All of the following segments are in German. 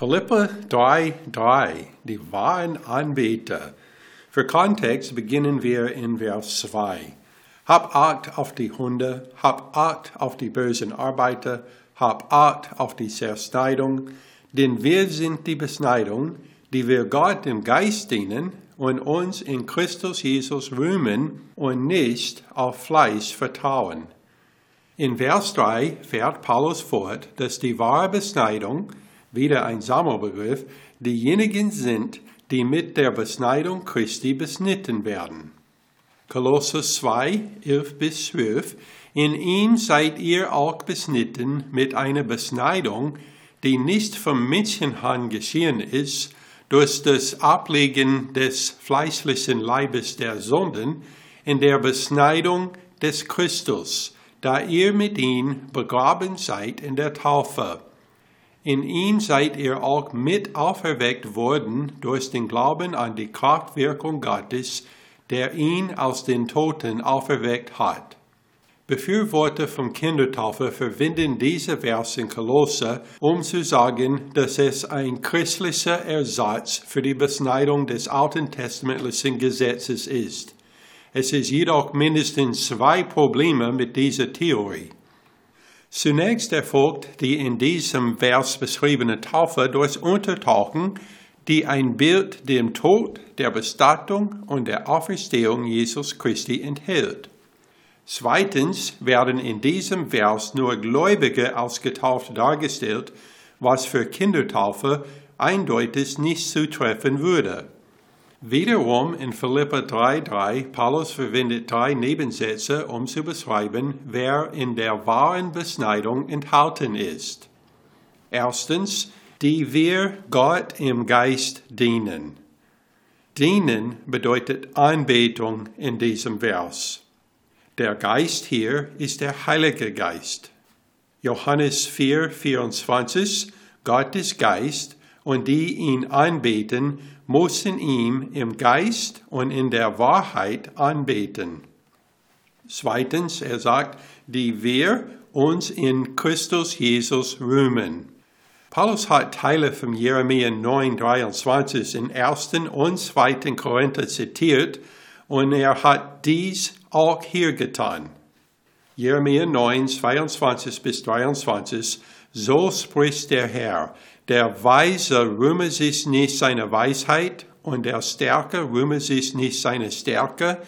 Philippa 3, 3, die wahren Anbeter. Für Kontext beginnen wir in Vers 2. Hab Acht auf die Hunde, hab Acht auf die bösen Arbeiter, hab Acht auf die Zerschneidung, denn wir sind die Beschneidung, die wir Gott im Geist dienen und uns in Christus Jesus rühmen und nicht auf Fleisch vertrauen. In Vers 3 fährt Paulus fort, dass die wahre Beschneidung wieder ein Sammelbegriff, diejenigen sind, die mit der Beschneidung Christi beschnitten werden. Kolosser 2, 11 bis 12. In ihm seid ihr auch beschnitten mit einer Beschneidung, die nicht vom Menschenhand geschehen ist, durch das Ablegen des fleischlichen Leibes der Sünden, in der Beschneidung des Christus, da ihr mit ihm begraben seid in der Taufe in ihm seid ihr auch mit auferweckt worden durch den Glauben an die Kraftwirkung Gottes, der ihn aus den Toten auferweckt hat. Befürworter von Kindertaufe verwenden diese Verse in Kolosse, um zu sagen, dass es ein christlicher Ersatz für die Beschneidung des alten testamentlichen Gesetzes ist. Es ist jedoch mindestens zwei Probleme mit dieser Theorie. Zunächst erfolgt die in diesem Vers beschriebene Taufe durch Untertauchen, die ein Bild dem Tod, der Bestattung und der Auferstehung Jesus Christi enthält. Zweitens werden in diesem Vers nur Gläubige als getauft dargestellt, was für Kindertaufe eindeutig nicht zutreffen würde. Wiederum in Philippa 3,3, Paulus verwendet drei Nebensätze, um zu beschreiben, wer in der wahren Beschneidung enthalten ist. Erstens, die wir Gott im Geist dienen. Dienen bedeutet Anbetung in diesem Vers. Der Geist hier ist der Heilige Geist. Johannes 4, 24, Gott ist Geist und die ihn anbeten, müssen ihm im Geist und in der Wahrheit anbeten. Zweitens, er sagt, die wir uns in Christus Jesus rühmen. Paulus hat Teile von Jeremia 9, 23 in 1. und 2. Korinther zitiert und er hat dies auch hier getan. Jeremia 9, 22 bis 23, so spricht der Herr, der Weise rühme sich nicht seiner Weisheit und der Stärke rühme sich nicht seine Stärke,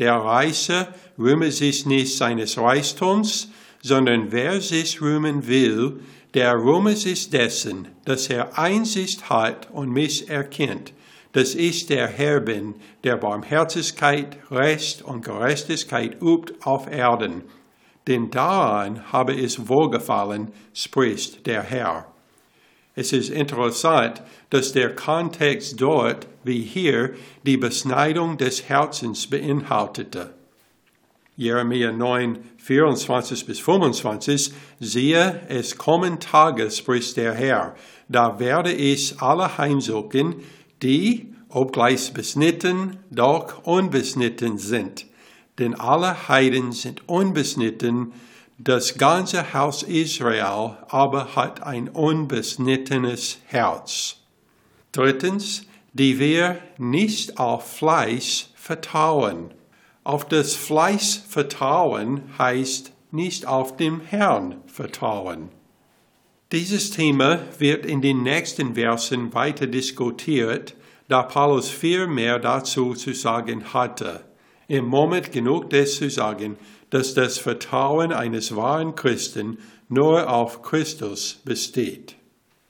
der Reiche rühme sich nicht seines Reichtums, sondern wer sich rühmen will, der rühme sich dessen, dass er Einsicht hat und mich erkennt, dass ich der Herr bin, der Barmherzigkeit, Recht und Gerechtigkeit übt auf Erden. Denn daran habe es wohlgefallen, spricht der Herr. Es ist interessant, dass der Kontext dort wie hier die Beschneidung des Herzens beinhaltete. Jeremia 9, 24 bis 25, siehe, es kommen Tage, spricht der Herr, da werde ich alle heimsuchen, die, obgleich beschnitten, doch unbeschnitten sind. Denn alle Heiden sind unbeschnitten, das ganze Haus Israel aber hat ein unbeschnittenes Herz. Drittens, die wir nicht auf Fleisch vertrauen. Auf das Fleisch vertrauen heißt nicht auf dem Herrn vertrauen. Dieses Thema wird in den nächsten Versen weiter diskutiert, da Paulus viel mehr dazu zu sagen hatte. Im Moment genug das zu sagen, dass das Vertrauen eines wahren Christen nur auf Christus besteht.